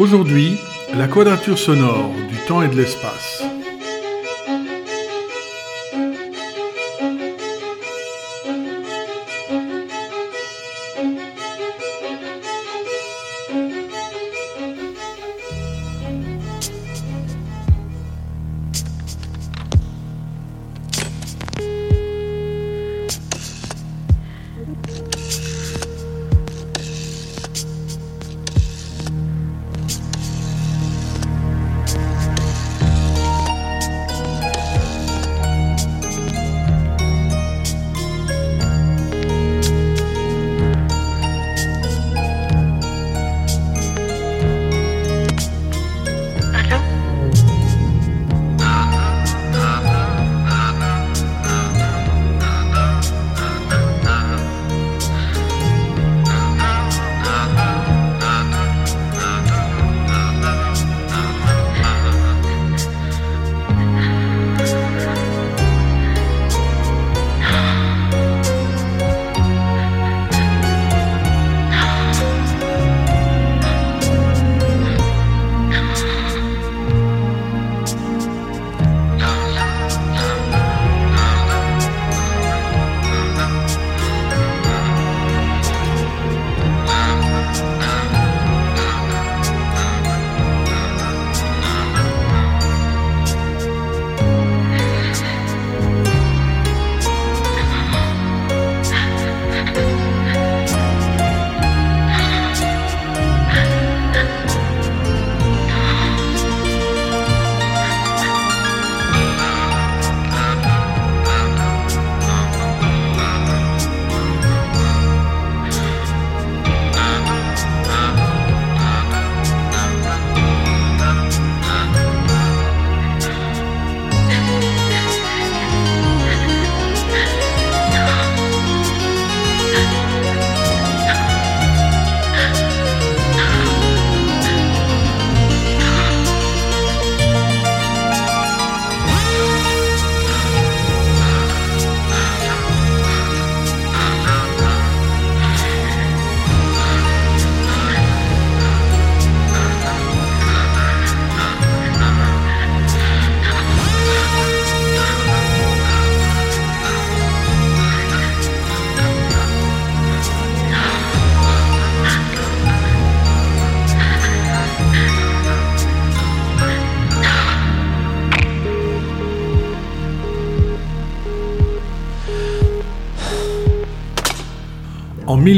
Aujourd'hui, la quadrature sonore du temps et de l'espace.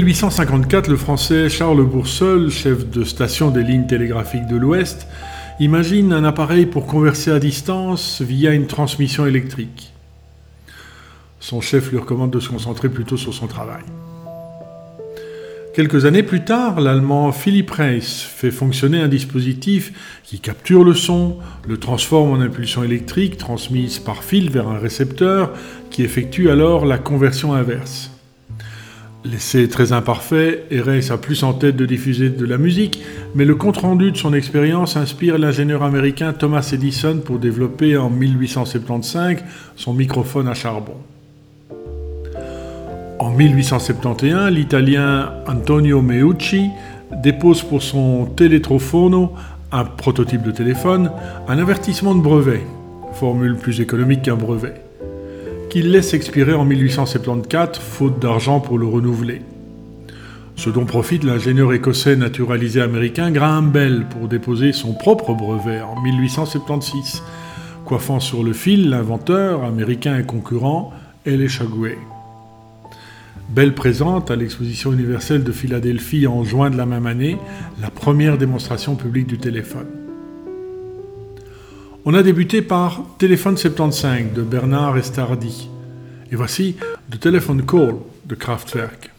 1854, le français Charles Bourseul, chef de station des lignes télégraphiques de l'Ouest, imagine un appareil pour converser à distance via une transmission électrique. Son chef lui recommande de se concentrer plutôt sur son travail. Quelques années plus tard, l'allemand Philipp Reis fait fonctionner un dispositif qui capture le son, le transforme en impulsion électrique transmise par fil vers un récepteur qui effectue alors la conversion inverse. L'essai très imparfait, Reis a plus en tête de diffuser de la musique, mais le compte-rendu de son expérience inspire l'ingénieur américain Thomas Edison pour développer en 1875 son microphone à charbon. En 1871, l'italien Antonio Meucci dépose pour son Teletrofono, un prototype de téléphone, un avertissement de brevet, formule plus économique qu'un brevet qu'il laisse expirer en 1874, faute d'argent pour le renouveler. Ce dont profite l'ingénieur écossais naturalisé américain Graham Bell pour déposer son propre brevet en 1876, coiffant sur le fil l'inventeur américain et concurrent L. Chagoué. Bell présente à l'exposition universelle de Philadelphie en juin de la même année la première démonstration publique du téléphone. On a débuté par Téléphone 75 de Bernard Estardi. Et voici The Telephone Call de Kraftwerk.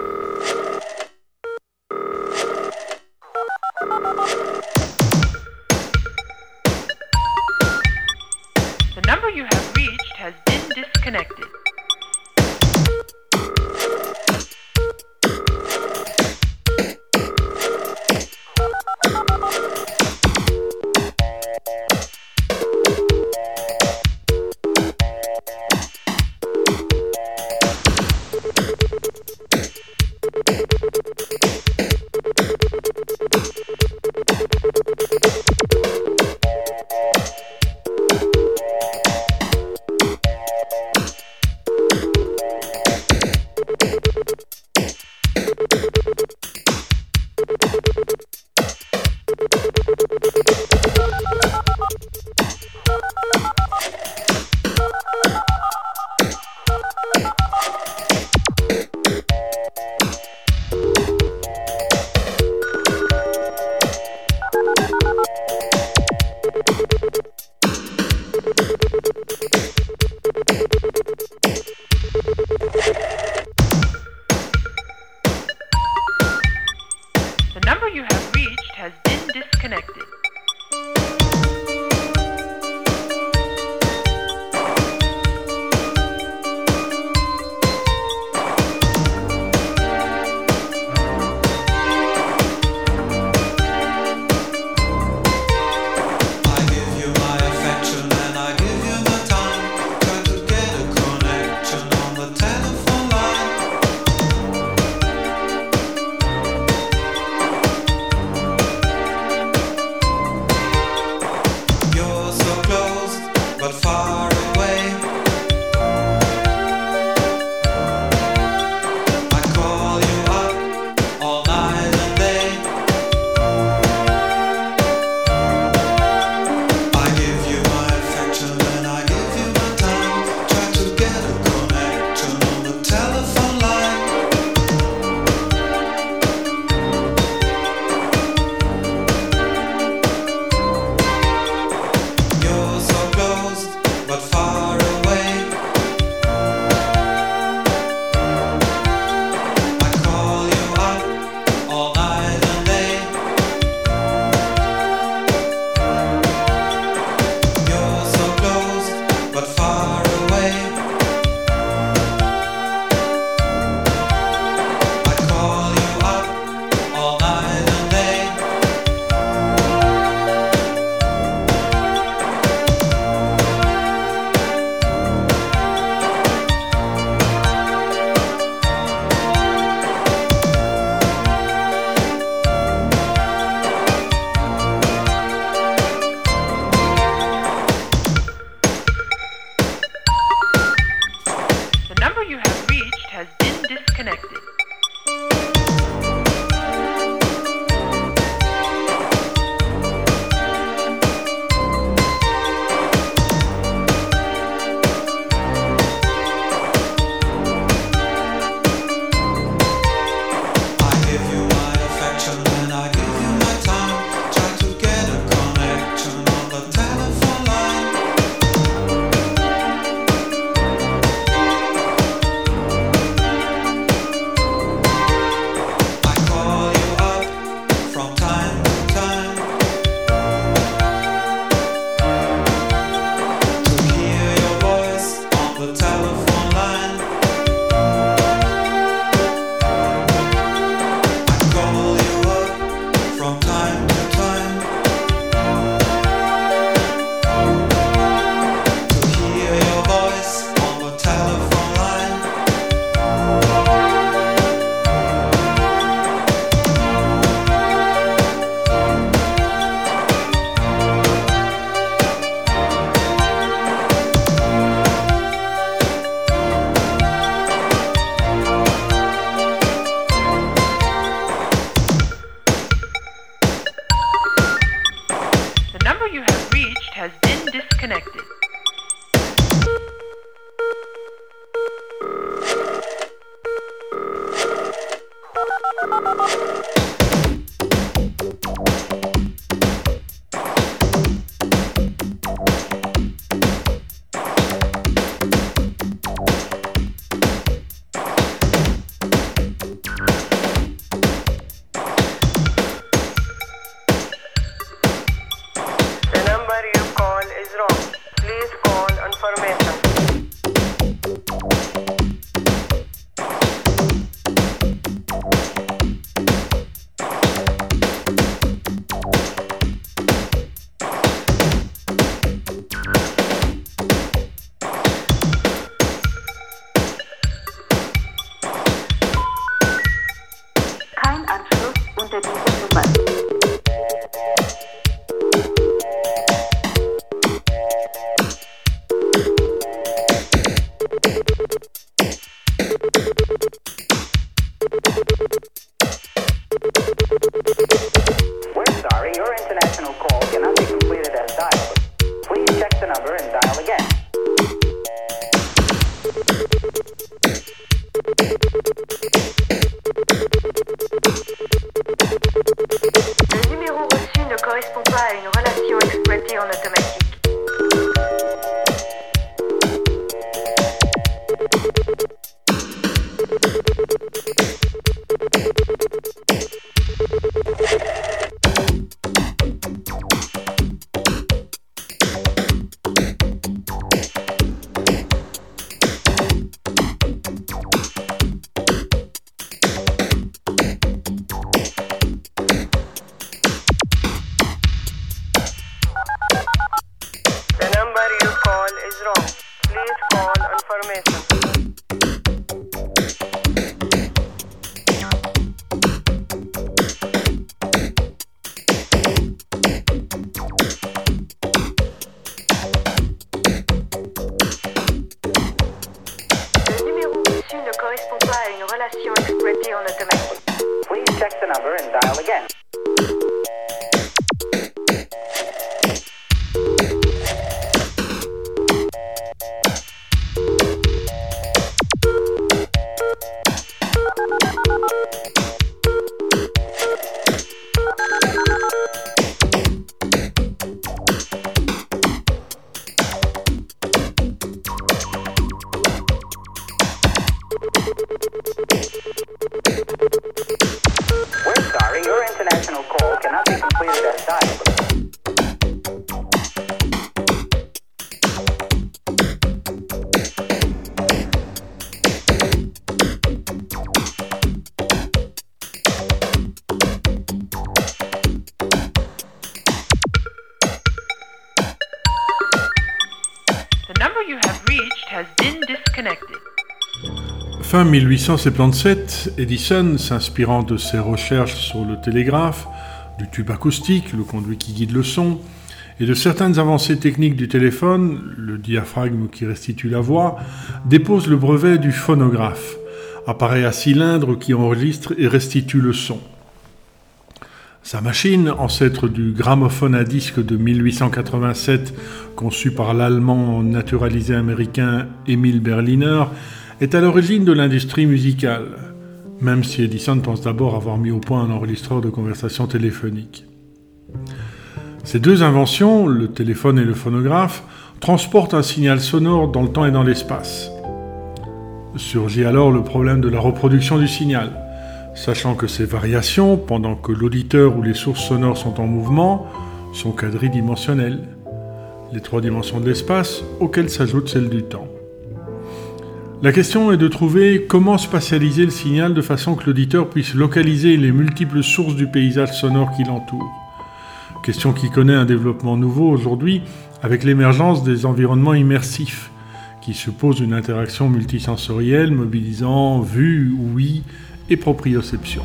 1877, Edison, s'inspirant de ses recherches sur le télégraphe, du tube acoustique, le conduit qui guide le son, et de certaines avancées techniques du téléphone, le diaphragme qui restitue la voix, dépose le brevet du phonographe, appareil à cylindre qui enregistre et restitue le son. Sa machine, ancêtre du gramophone à disque de 1887, conçu par l'allemand naturalisé américain Emil Berliner, est à l'origine de l'industrie musicale, même si Edison pense d'abord avoir mis au point un enregistreur de conversation téléphonique. Ces deux inventions, le téléphone et le phonographe, transportent un signal sonore dans le temps et dans l'espace. Surgit alors le problème de la reproduction du signal. Sachant que ces variations, pendant que l'auditeur ou les sources sonores sont en mouvement, sont quadridimensionnelles. Les trois dimensions de l'espace auxquelles s'ajoute celle du temps. La question est de trouver comment spatialiser le signal de façon que l'auditeur puisse localiser les multiples sources du paysage sonore qui l'entoure. Question qui connaît un développement nouveau aujourd'hui avec l'émergence des environnements immersifs, qui supposent une interaction multisensorielle mobilisant vue, ouïe et proprioception.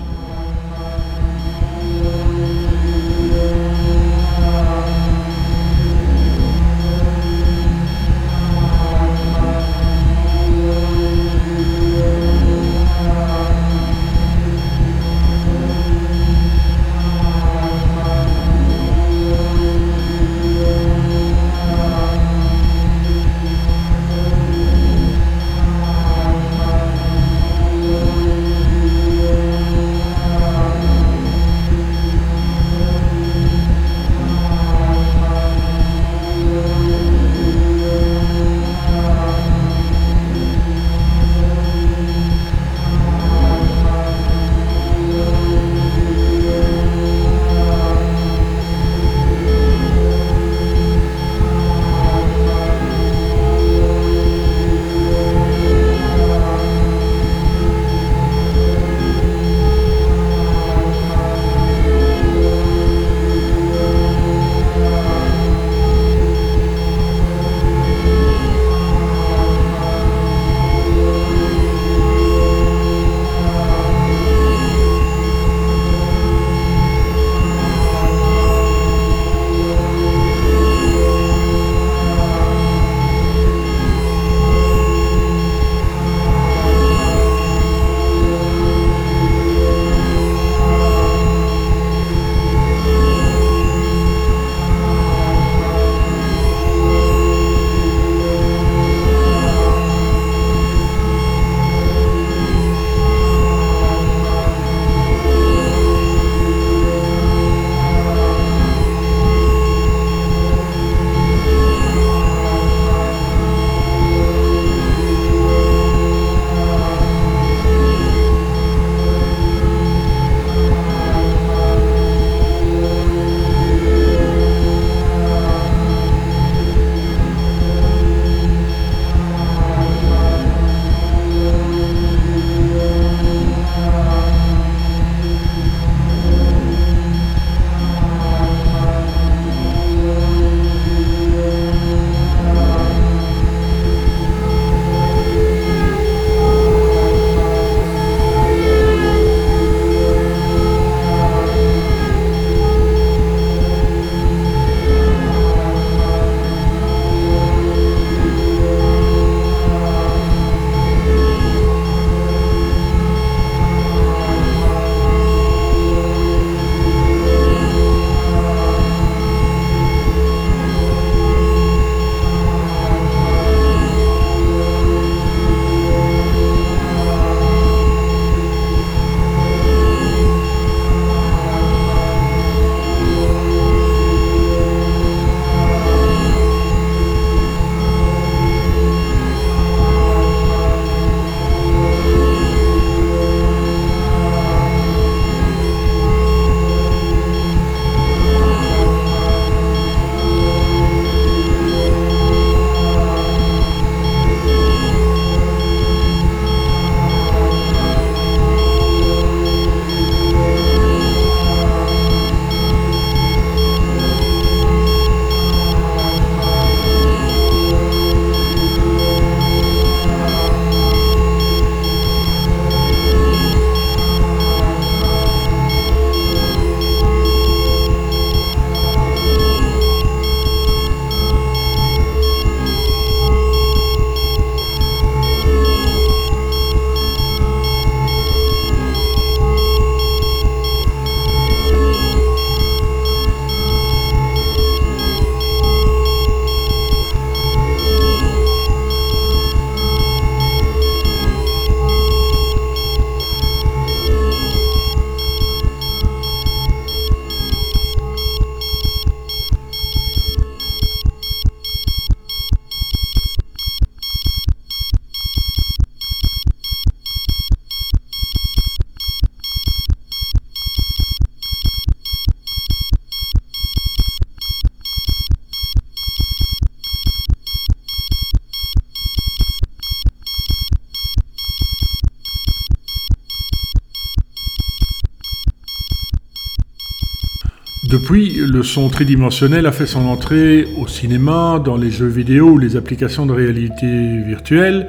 Depuis, le son tridimensionnel a fait son entrée au cinéma, dans les jeux vidéo ou les applications de réalité virtuelle,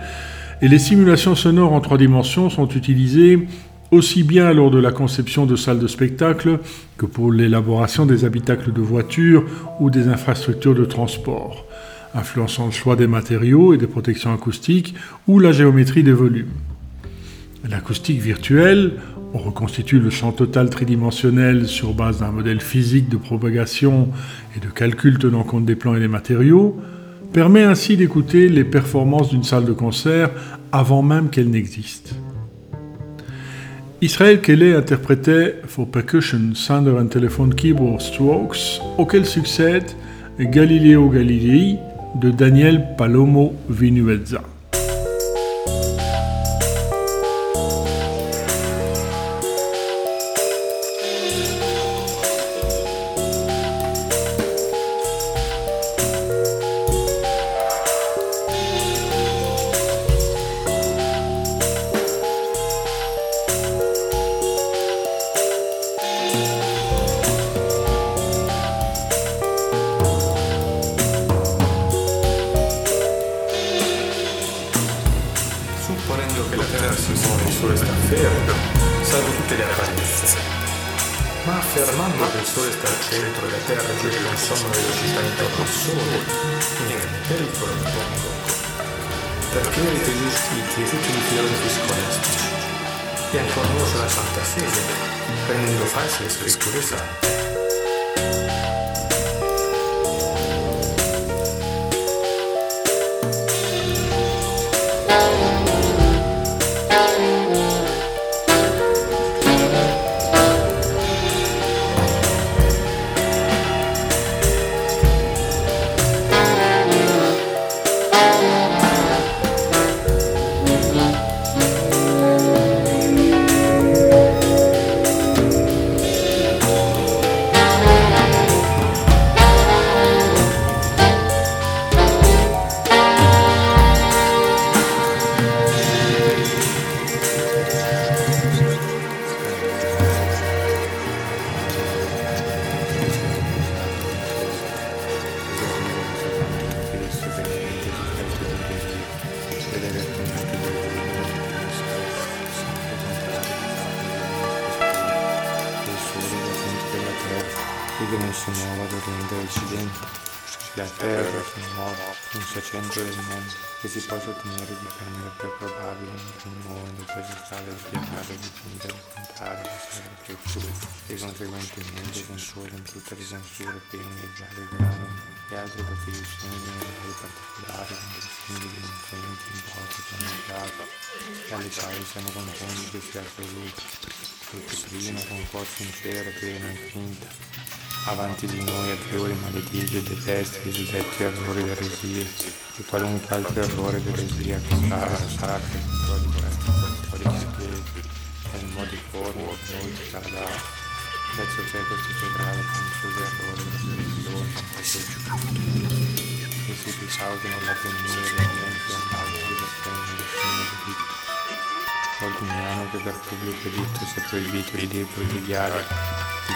et les simulations sonores en trois dimensions sont utilisées aussi bien lors de la conception de salles de spectacle que pour l'élaboration des habitacles de voitures ou des infrastructures de transport, influençant le choix des matériaux et des protections acoustiques ou la géométrie des volumes. L'acoustique virtuelle, on reconstitue le champ total tridimensionnel sur base d'un modèle physique de propagation et de calcul tenant compte des plans et des matériaux, permet ainsi d'écouter les performances d'une salle de concert avant même qu'elle n'existe. Israël Kelly interprétait For Percussion, Sander and Telephone Keyboard Strokes, auquel succède Galileo Galilei de Daniel Palomo Vinuezza. utilizzi tutti gli filosofi scolastica e ancora uno sulla Santa Sede, rendendo false le sue curiosità. tutti di noi a apriori maledice e detesti i suddetti errori d'eresia e qualunque altro errore d'eresia che sarà sacra, codice piedi, nel modo di forma, noi sarà verso te questo sovrano contro errori della religione, che si risalgono l'avvenire, l'evento, l'altro, l'esperienza, Ordiniano che per pubblico editto sia proibito di dire e di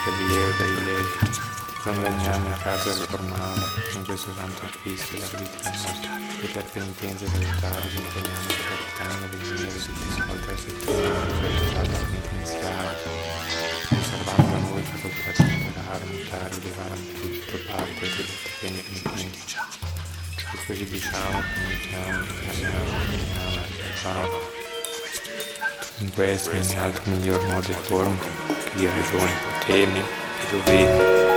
Galileo Galilei. Convengiamo a casa del formale, con questo santo Cristo l'arbitrio nostro, e per penitenza di salutare ci impegniamo per l'anno dei miei di oltre a settimana, per penitenziale, conservando la noi facoltà di imparare, mutare, elevare a tutto, parte, e tutti i beni che diciamo. Tutto ci diciamo, comunichiamo, difendiamo, comunichiamo, facciamo. In questo e in altri miglior modo e forma, che di ragione, temi e doveri.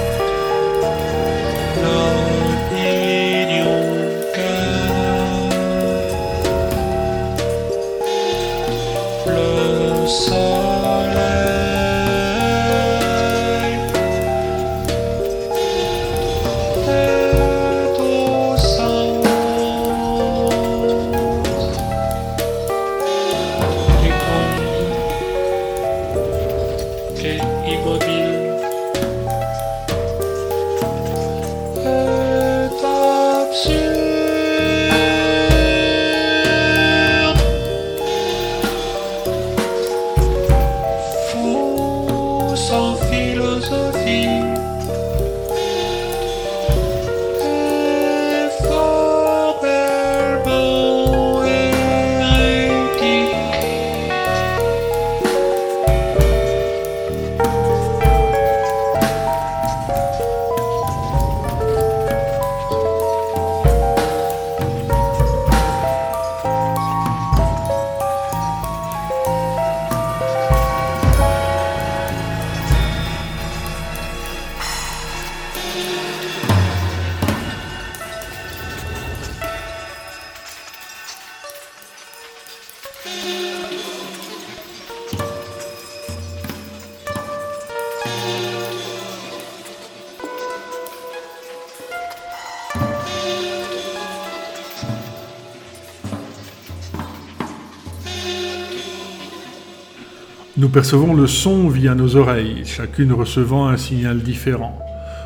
percevons le son via nos oreilles, chacune recevant un signal différent,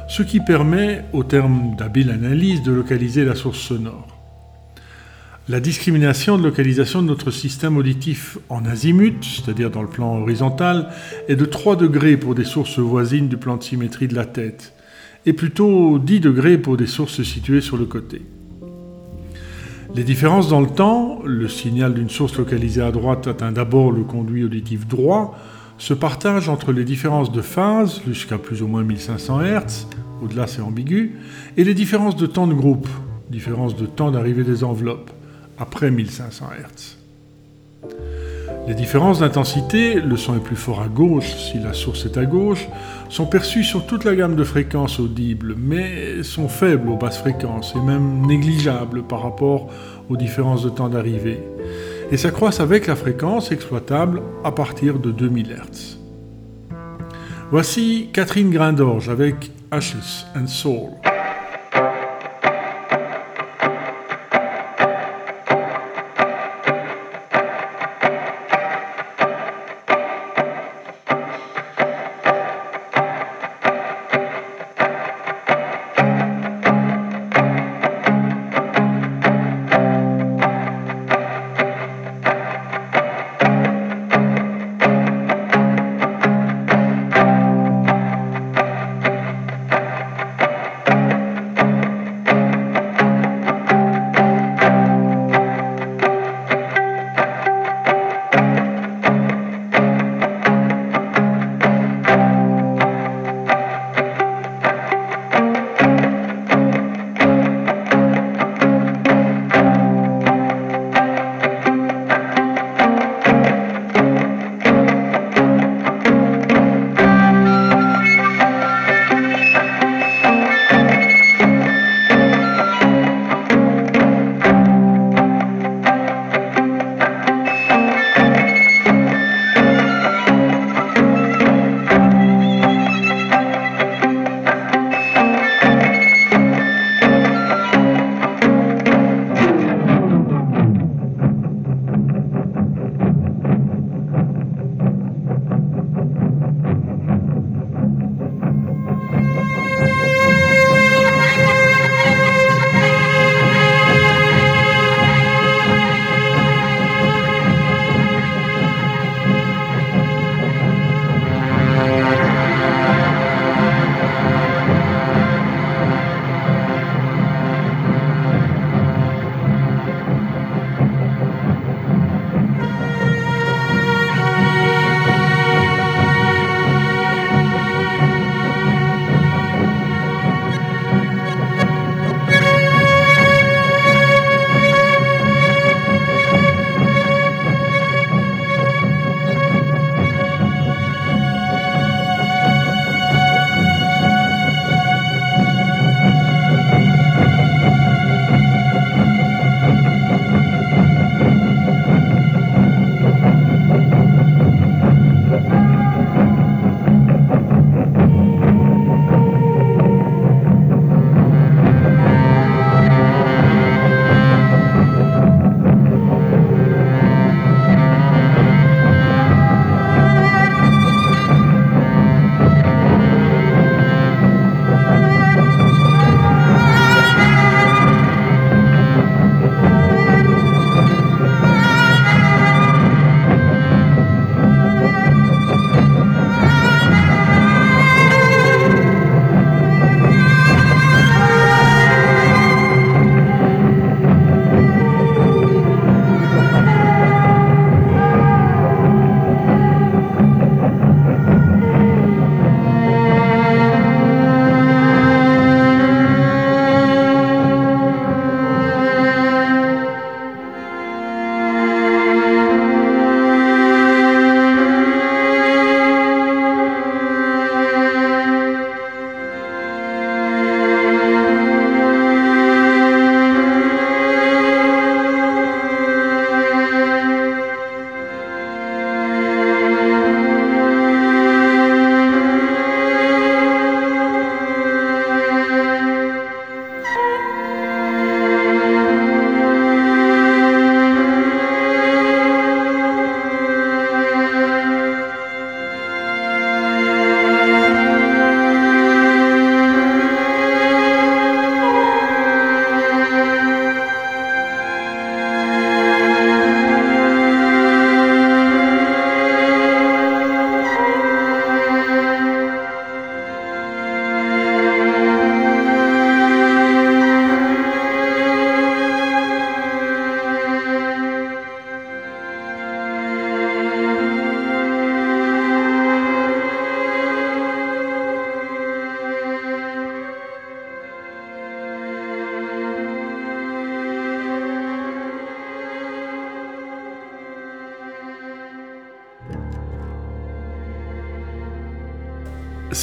ce qui permet, au terme d'habile analyse, de localiser la source sonore. La discrimination de localisation de notre système auditif en azimut, c'est-à-dire dans le plan horizontal, est de 3 degrés pour des sources voisines du plan de symétrie de la tête, et plutôt 10 degrés pour des sources situées sur le côté. Les différences dans le temps, le signal d'une source localisée à droite atteint d'abord le conduit auditif droit, se partagent entre les différences de phase, jusqu'à plus ou moins 1500 Hz, au-delà c'est ambigu, et les différences de temps de groupe, différence de temps d'arrivée des enveloppes, après 1500 Hz. Les différences d'intensité, le son est plus fort à gauche si la source est à gauche, sont perçues sur toute la gamme de fréquences audibles, mais sont faibles aux basses fréquences et même négligeables par rapport aux différences de temps d'arrivée, et s'accroissent avec la fréquence exploitable à partir de 2000 Hz. Voici Catherine Grindorge avec Ashes and Soul.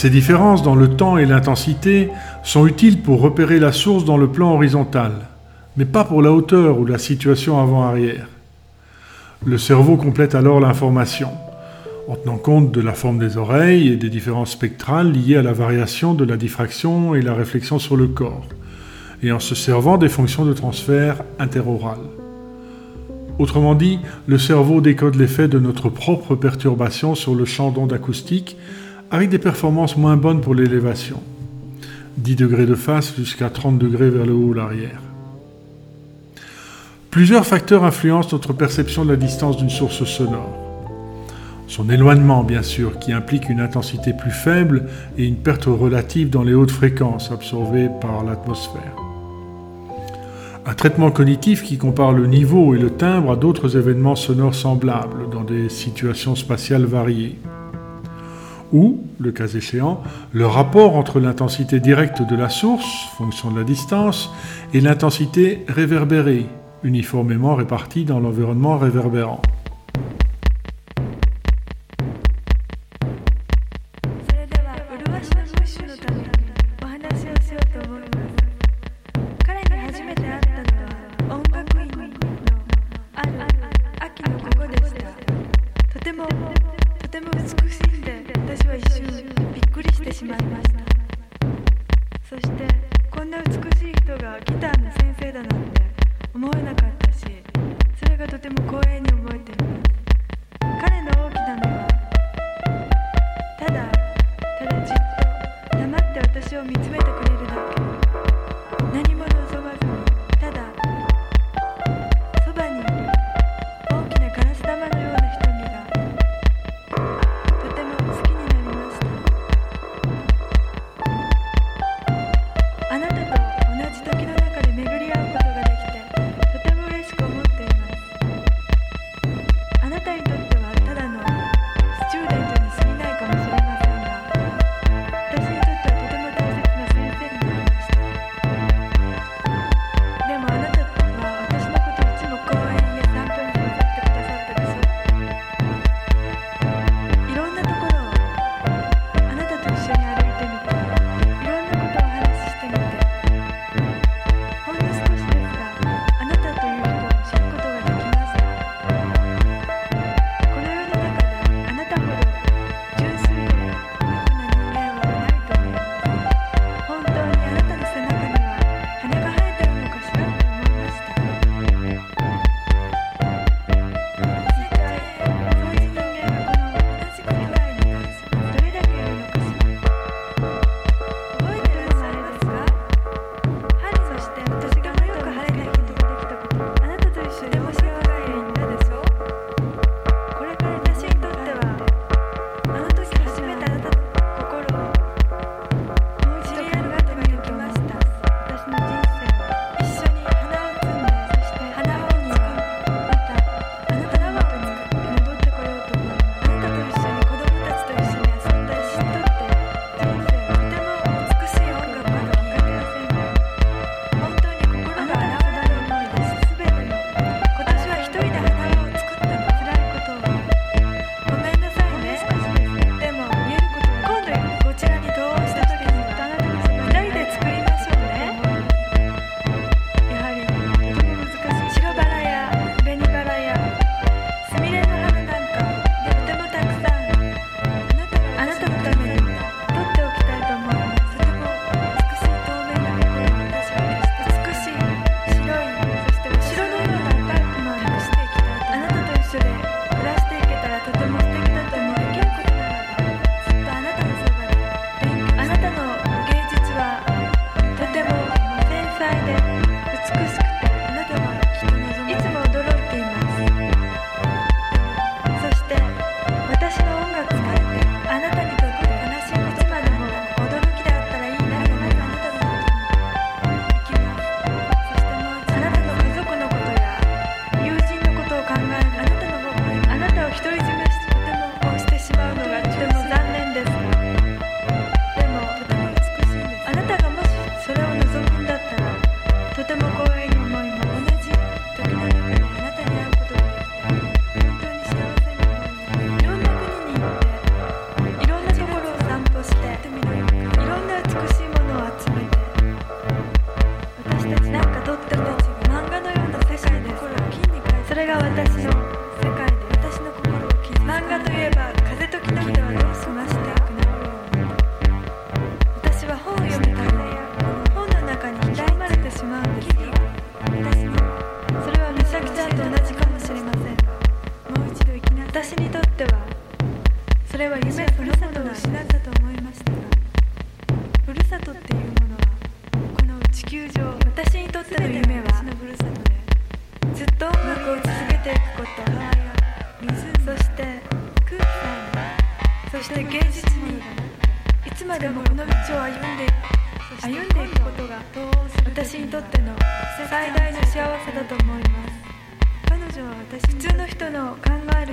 Ces différences dans le temps et l'intensité sont utiles pour repérer la source dans le plan horizontal, mais pas pour la hauteur ou la situation avant-arrière. Le cerveau complète alors l'information, en tenant compte de la forme des oreilles et des différences spectrales liées à la variation de la diffraction et la réflexion sur le corps, et en se servant des fonctions de transfert interoral. Autrement dit, le cerveau décode l'effet de notre propre perturbation sur le champ d'onde acoustique avec des performances moins bonnes pour l'élévation. 10 degrés de face jusqu'à 30 degrés vers le haut ou l'arrière. Plusieurs facteurs influencent notre perception de la distance d'une source sonore. Son éloignement, bien sûr, qui implique une intensité plus faible et une perte relative dans les hautes fréquences absorbées par l'atmosphère. Un traitement cognitif qui compare le niveau et le timbre à d'autres événements sonores semblables dans des situations spatiales variées. Ou, le cas échéant, le rapport entre l'intensité directe de la source, fonction de la distance, et l'intensité réverbérée, uniformément répartie dans l'environnement réverbérant.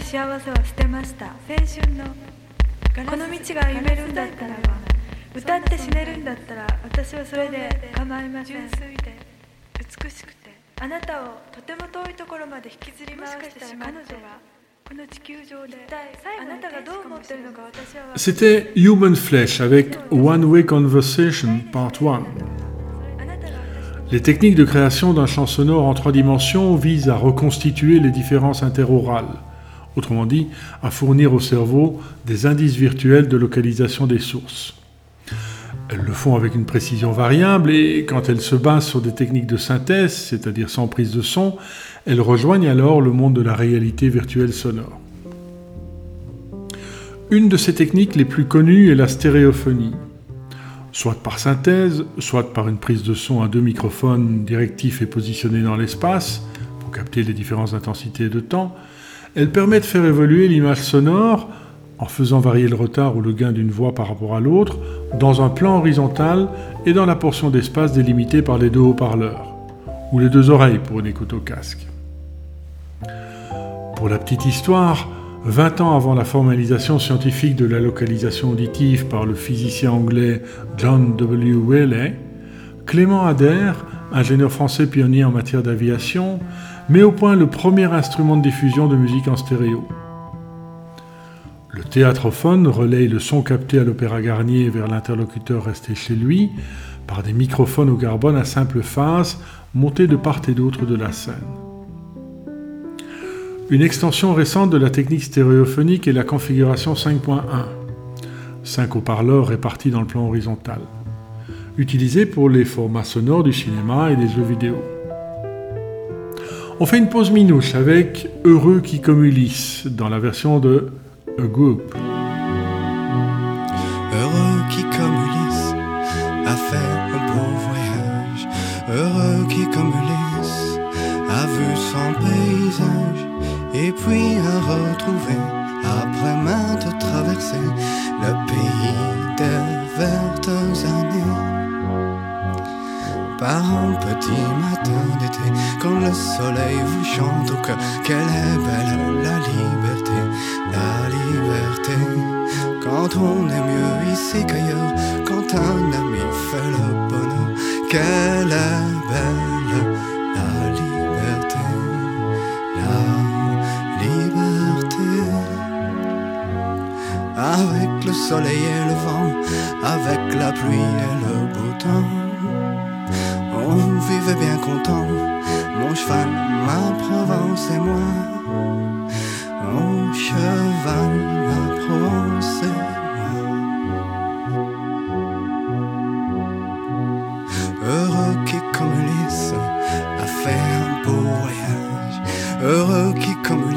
幸せは捨てました青春のこの道が歩めるんだったらば歌って死ねるんだったら私はそれで構いません純粋で美しくてあなたをとても遠いところまで引きずり回してしまって彼女がこの地球上で一体あなたがどう思ってるのか私は分か C'était Human Flesh avec One Way Conversation Part 1. あなたが私 Les techniques de création d'un champ sonore en trois dimensions visent à reconstituer les différences interorales, autrement dit, à fournir au cerveau des indices virtuels de localisation des sources. Elles le font avec une précision variable et quand elles se basent sur des techniques de synthèse, c'est-à-dire sans prise de son, elles rejoignent alors le monde de la réalité virtuelle sonore. Une de ces techniques les plus connues est la stéréophonie soit par synthèse, soit par une prise de son à deux microphones directifs et positionnés dans l'espace, pour capter les différentes intensités de temps, elle permet de faire évoluer l'image sonore en faisant varier le retard ou le gain d'une voix par rapport à l'autre, dans un plan horizontal et dans la portion d'espace délimitée par les deux haut-parleurs, ou les deux oreilles pour une écoute au casque. Pour la petite histoire, 20 ans avant la formalisation scientifique de la localisation auditive par le physicien anglais John W. Whaley, Clément Adair, ingénieur français pionnier en matière d'aviation, met au point le premier instrument de diffusion de musique en stéréo. Le théâtrophone relaye le son capté à l'Opéra Garnier vers l'interlocuteur resté chez lui par des microphones au carbone à simple phase montés de part et d'autre de la scène. Une extension récente de la technique stéréophonique est la configuration 5.1, 5 haut-parleurs répartis dans le plan horizontal, utilisée pour les formats sonores du cinéma et des jeux vidéo. On fait une pause minouche avec Heureux qui comme Ulysse dans la version de A Group. Heureux qui comme Ulysse a fait un beau voyage. Heureux qui comme Ulysse a vu son paysage. Et puis a retrouvé, après maintes traversées, le pays des vertes années. Par un petit matin d'été, quand le soleil vous chante au cœur, quelle est belle la liberté, la liberté. Quand on est mieux ici qu'ailleurs, quand un ami fait le bonheur, quelle est belle la liberté, la liberté. Avec le soleil et le vent, avec la pluie et le beau temps. On vivait bien content, mon cheval, ma Provence et moi. Mon cheval, ma Provence et moi. Heureux qui comme a fait un beau voyage. Heureux qui comme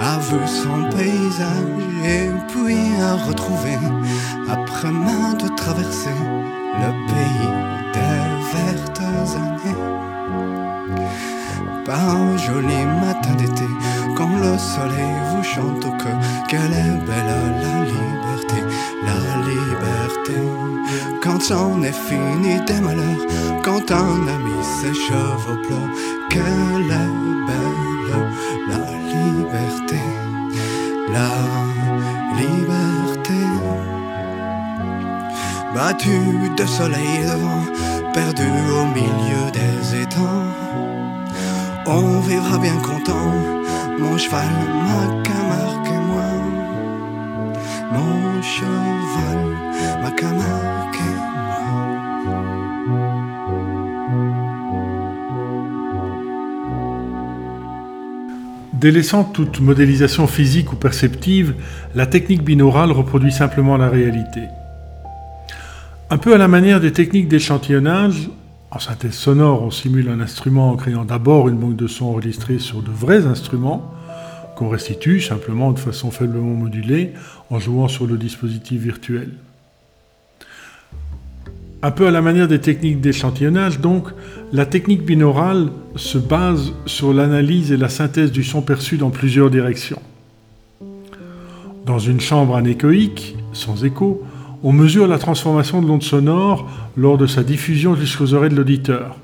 a vu son paysage et puis a retrouvé, après maintes traversées, le pays joli matin d'été, quand le soleil vous chante au cœur, quelle est belle la liberté, la liberté. Quand c'en est fini des malheurs, quand un ami s'écheve au pleurs, quelle est belle la liberté, la liberté. Battu de soleil et de vent, perdu au milieu des étangs. On vivra bien content, mon cheval, ma Camargue et moi. Mon cheval, ma Camargue et moi. Délaissant toute modélisation physique ou perceptive, la technique binaurale reproduit simplement la réalité. Un peu à la manière des techniques d'échantillonnage, en synthèse sonore, on simule un instrument en créant d'abord une banque de sons enregistrée sur de vrais instruments, qu'on restitue simplement de façon faiblement modulée en jouant sur le dispositif virtuel. Un peu à la manière des techniques d'échantillonnage, donc, la technique binaurale se base sur l'analyse et la synthèse du son perçu dans plusieurs directions. Dans une chambre anéchoïque, sans écho, on mesure la transformation de l'onde sonore lors de sa diffusion jusqu'aux oreilles de l'auditeur.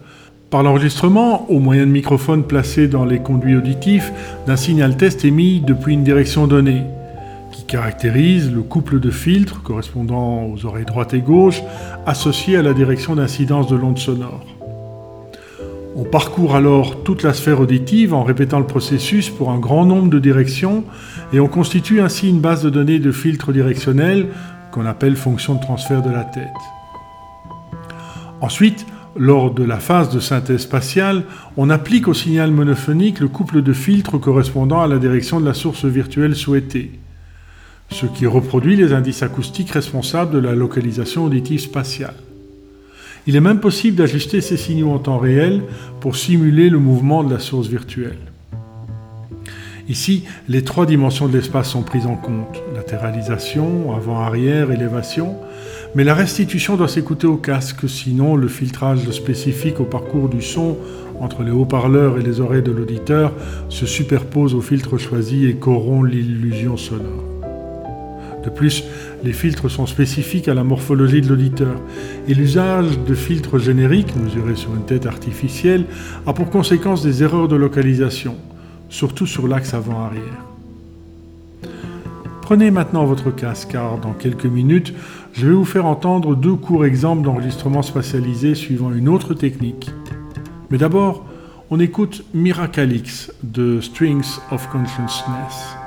Par l'enregistrement, au moyen de microphones placés dans les conduits auditifs, d'un signal test émis depuis une direction donnée, qui caractérise le couple de filtres correspondant aux oreilles droite et gauche, associé à la direction d'incidence de l'onde sonore. On parcourt alors toute la sphère auditive en répétant le processus pour un grand nombre de directions et on constitue ainsi une base de données de filtres directionnels qu'on appelle fonction de transfert de la tête. Ensuite, lors de la phase de synthèse spatiale, on applique au signal monophonique le couple de filtres correspondant à la direction de la source virtuelle souhaitée, ce qui reproduit les indices acoustiques responsables de la localisation auditive spatiale. Il est même possible d'ajuster ces signaux en temps réel pour simuler le mouvement de la source virtuelle. Ici, les trois dimensions de l'espace sont prises en compte. Latéralisation, avant-arrière, élévation. Mais la restitution doit s'écouter au casque, sinon le filtrage spécifique au parcours du son entre les haut-parleurs et les oreilles de l'auditeur se superpose au filtre choisi et corrompt l'illusion sonore. De plus, les filtres sont spécifiques à la morphologie de l'auditeur et l'usage de filtres génériques mesurés sur une tête artificielle a pour conséquence des erreurs de localisation, surtout sur l'axe avant-arrière. Prenez maintenant votre casque car dans quelques minutes, je vais vous faire entendre deux courts exemples d'enregistrement spatialisé suivant une autre technique. Mais d'abord, on écoute Miracalix de Strings of Consciousness.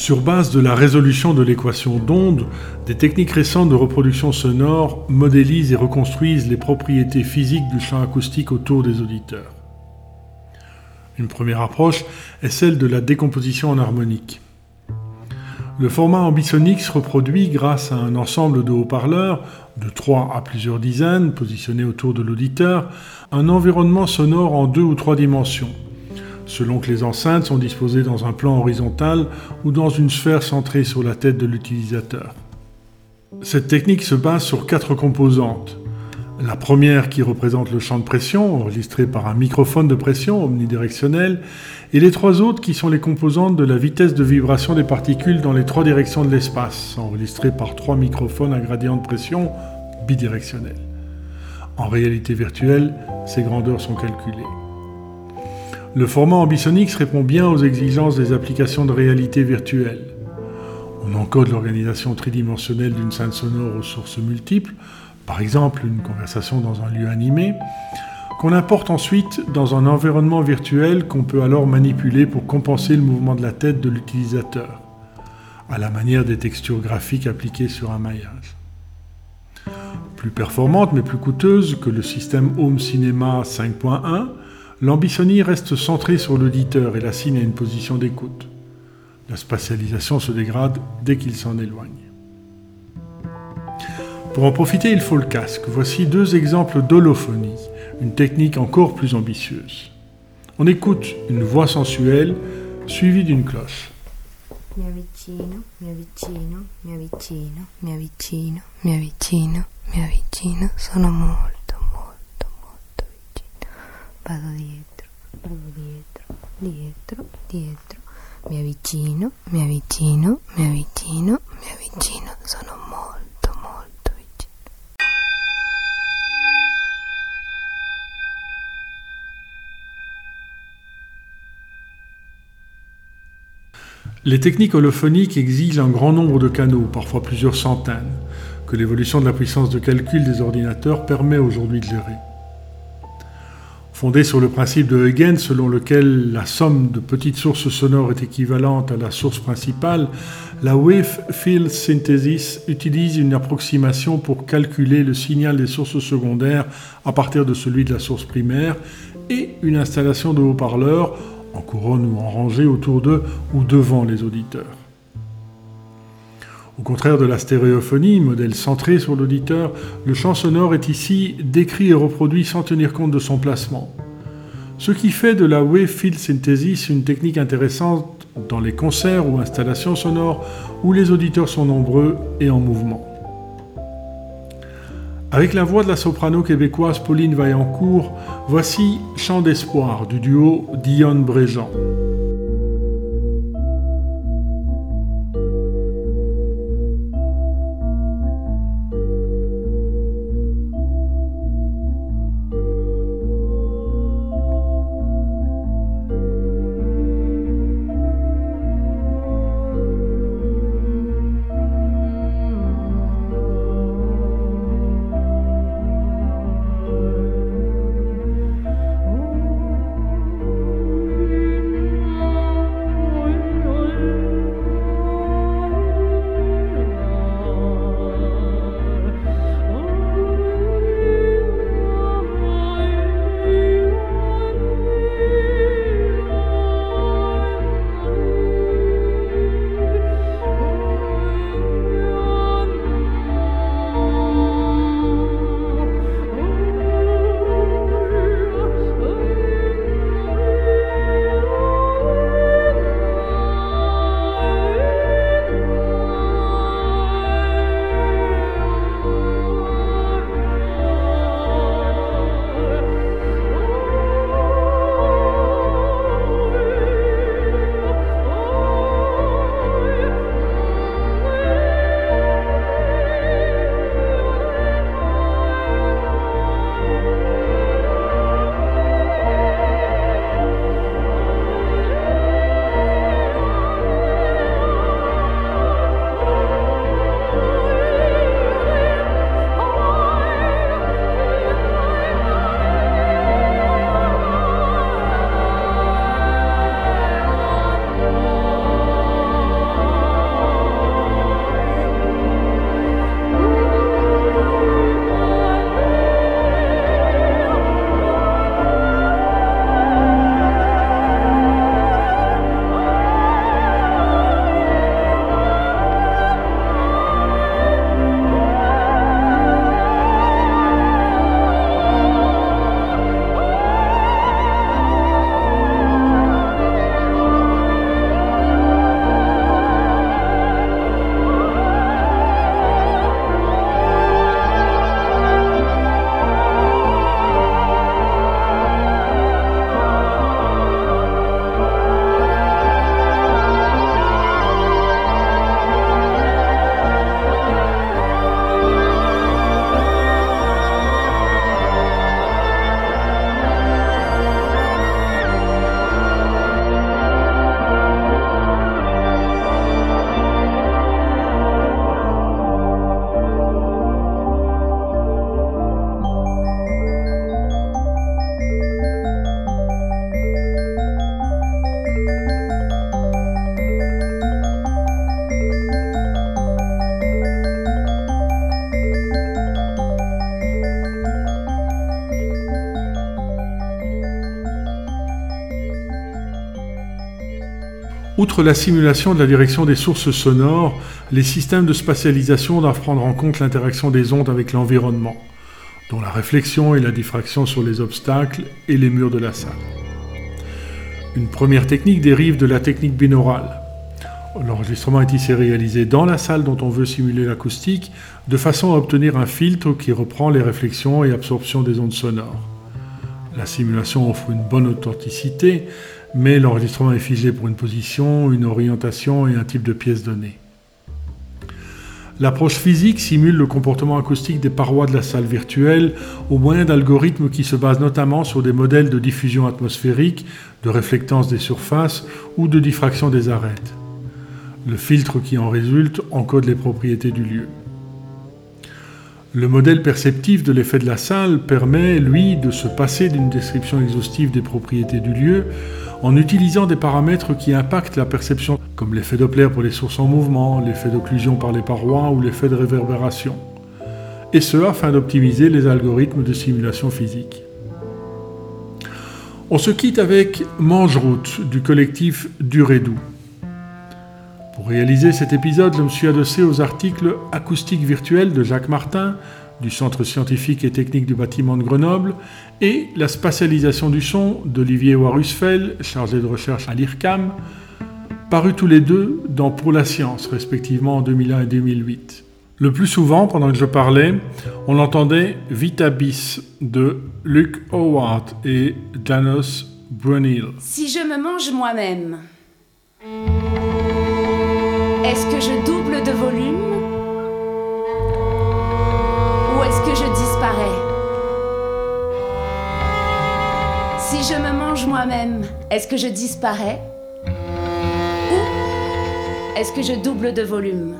Sur base de la résolution de l'équation d'onde, des techniques récentes de reproduction sonore modélisent et reconstruisent les propriétés physiques du champ acoustique autour des auditeurs. Une première approche est celle de la décomposition en harmonique. Le format ambisonique se reproduit grâce à un ensemble de haut-parleurs, de 3 à plusieurs dizaines, positionnés autour de l'auditeur, un environnement sonore en deux ou trois dimensions, selon que les enceintes sont disposées dans un plan horizontal ou dans une sphère centrée sur la tête de l'utilisateur. Cette technique se base sur quatre composantes. La première qui représente le champ de pression, enregistré par un microphone de pression omnidirectionnel, et les trois autres qui sont les composantes de la vitesse de vibration des particules dans les trois directions de l'espace, enregistrées par trois microphones à gradient de pression bidirectionnel. En réalité virtuelle, ces grandeurs sont calculées. Le format Ambisonix répond bien aux exigences des applications de réalité virtuelle. On encode l'organisation tridimensionnelle d'une scène sonore aux sources multiples, par exemple une conversation dans un lieu animé, qu'on importe ensuite dans un environnement virtuel qu'on peut alors manipuler pour compenser le mouvement de la tête de l'utilisateur, à la manière des textures graphiques appliquées sur un maillage. Plus performante mais plus coûteuse que le système Home Cinema 5.1, l'ambisonie reste centrée sur l'auditeur et l'assigne à une position d'écoute. La spatialisation se dégrade dès qu'il s'en éloigne. Pour en profiter, il faut le casque. Voici deux exemples d'holophonie, une technique encore plus ambitieuse. On écoute une voix sensuelle suivie d'une cloche. Les techniques holophoniques exigent un grand nombre de canaux, parfois plusieurs centaines, que l'évolution de la puissance de calcul des ordinateurs permet aujourd'hui de gérer. Fondée sur le principe de Huygens selon lequel la somme de petites sources sonores est équivalente à la source principale, la Wave Field Synthesis utilise une approximation pour calculer le signal des sources secondaires à partir de celui de la source primaire et une installation de haut-parleurs en couronne ou en rangée autour d'eux ou devant les auditeurs. Au contraire de la stéréophonie, modèle centré sur l'auditeur, le champ sonore est ici décrit et reproduit sans tenir compte de son placement. Ce qui fait de la wave field synthesis une technique intéressante dans les concerts ou installations sonores où les auditeurs sont nombreux et en mouvement. Avec la voix de la soprano québécoise Pauline Vaillancourt, voici Chant d'espoir du duo Dionne Bréjean. Outre la simulation de la direction des sources sonores, les systèmes de spatialisation doivent prendre en compte l'interaction des ondes avec l'environnement, dont la réflexion et la diffraction sur les obstacles et les murs de la salle. Une première technique dérive de la technique binaurale. L'enregistrement est ici réalisé dans la salle dont on veut simuler l'acoustique, de façon à obtenir un filtre qui reprend les réflexions et absorptions des ondes sonores. La simulation offre une bonne authenticité, mais l'enregistrement est figé pour une position, une orientation et un type de pièce donnée. L'approche physique simule le comportement acoustique des parois de la salle virtuelle au moyen d'algorithmes qui se basent notamment sur des modèles de diffusion atmosphérique, de réflectance des surfaces ou de diffraction des arêtes. Le filtre qui en résulte encode les propriétés du lieu. Le modèle perceptif de l'effet de la salle permet, lui, de se passer d'une description exhaustive des propriétés du lieu en utilisant des paramètres qui impactent la perception, comme l'effet Doppler pour les sources en mouvement, l'effet d'occlusion par les parois ou l'effet de réverbération. Et ce afin d'optimiser les algorithmes de simulation physique. On se quitte avec Mange-Route du collectif Durédou. Pour réaliser cet épisode, je me suis adossé aux articles Acoustique virtuelle de Jacques Martin, du Centre scientifique et technique du bâtiment de Grenoble, et La spatialisation du son d'Olivier Warusfeld, chargé de recherche à l'IRCAM, parus tous les deux dans Pour la science, respectivement en 2001 et 2008. Le plus souvent, pendant que je parlais, on entendait Vitabis de Luke Howard et Janos Brunil. Si je me mange moi-même, est-ce que je double de volume je me mange moi-même, est-ce que je disparais Ou est-ce que je double de volume?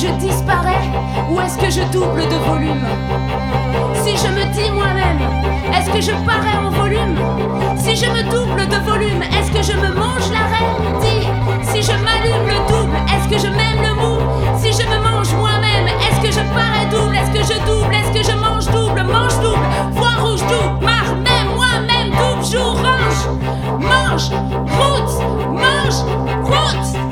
Je disparais ou est-ce que je double de volume? Si je me dis moi-même, est-ce que je parais en volume? Si je me double de volume, est-ce que je me mange la reine? Dis, si je m'allume le double, est-ce que je m'aime le mou? Si je me mange moi-même, est-ce que je parais double? Est-ce que je double? Est-ce que je mange double? Mange double, voix rouge double, marre même moi-même double, jour range, mange, route, mange, route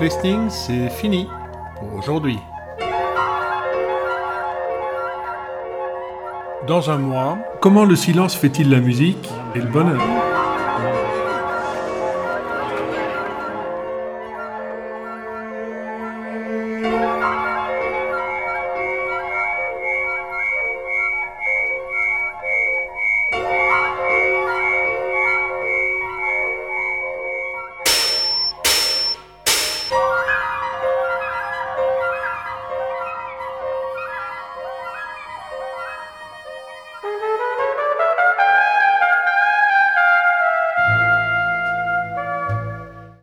Listening, c'est fini pour aujourd'hui. Dans un mois, comment le silence fait-il la musique et le bonheur?